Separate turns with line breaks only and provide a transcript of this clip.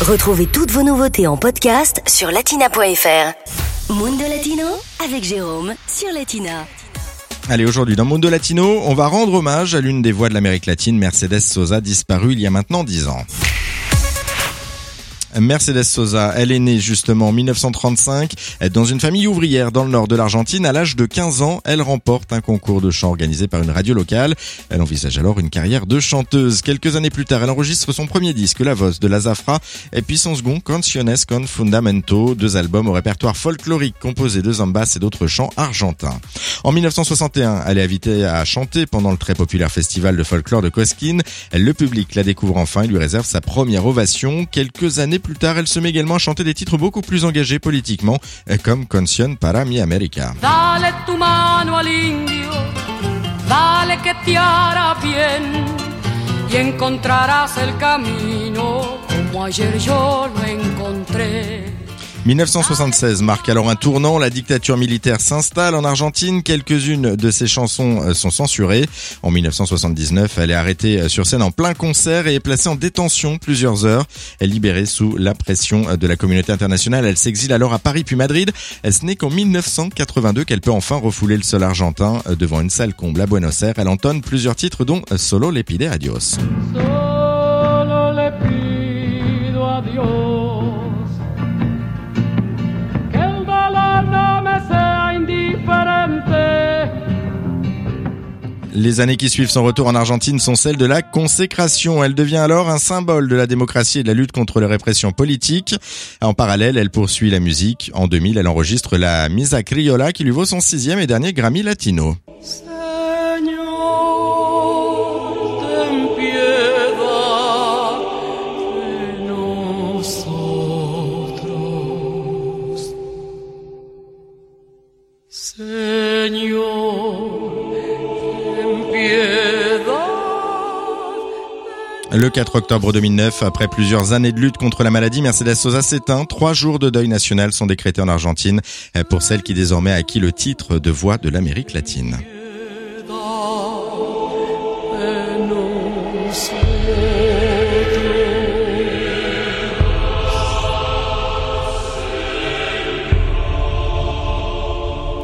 Retrouvez toutes vos nouveautés en podcast sur latina.fr. Mundo Latino avec Jérôme sur Latina.
Allez, aujourd'hui dans Mundo Latino, on va rendre hommage à l'une des voix de l'Amérique latine, Mercedes Sosa, disparue il y a maintenant 10 ans. Mercedes Sosa, elle est née justement en 1935 dans une famille ouvrière dans le nord de l'Argentine. À l'âge de 15 ans, elle remporte un concours de chant organisé par une radio locale. Elle envisage alors une carrière de chanteuse. Quelques années plus tard, elle enregistre son premier disque, La Voz de la Zafra, et puis son second, Canciones con Fundamento, deux albums au répertoire folklorique composé de zambas et d'autres chants argentins. En 1961, elle est invitée à chanter pendant le très populaire festival de folklore de Cosquín. Le public la découvre enfin et lui réserve sa première ovation. Quelques années plus tard, elle se met également à chanter des titres beaucoup plus engagés politiquement, comme Concion para mi América.
Dale tu mano al indio, dale que bien y encontrarás el camino como ayer yo lo.
1976 marque alors un tournant, la dictature militaire s'installe en Argentine, quelques-unes de ses chansons euh, sont censurées. En 1979, elle est arrêtée euh, sur scène en plein concert et est placée en détention plusieurs heures. Elle est libérée sous la pression euh, de la communauté internationale. Elle s'exile alors à Paris puis Madrid. Ce n'est qu'en 1982 qu'elle peut enfin refouler le sol argentin devant une salle comble à Buenos Aires. Elle entonne plusieurs titres dont Solo le pide adios.
Solo le
Les années qui suivent son retour en Argentine sont celles de la consécration. Elle devient alors un symbole de la démocratie et de la lutte contre les répressions politiques. En parallèle, elle poursuit la musique. En 2000, elle enregistre la Misa Criolla qui lui vaut son sixième et dernier Grammy Latino. Le 4 octobre 2009, après plusieurs années de lutte contre la maladie, Mercedes Sosa s'éteint. Trois jours de deuil national sont décrétés en Argentine pour celle qui désormais a acquis le titre de voix de l'Amérique latine.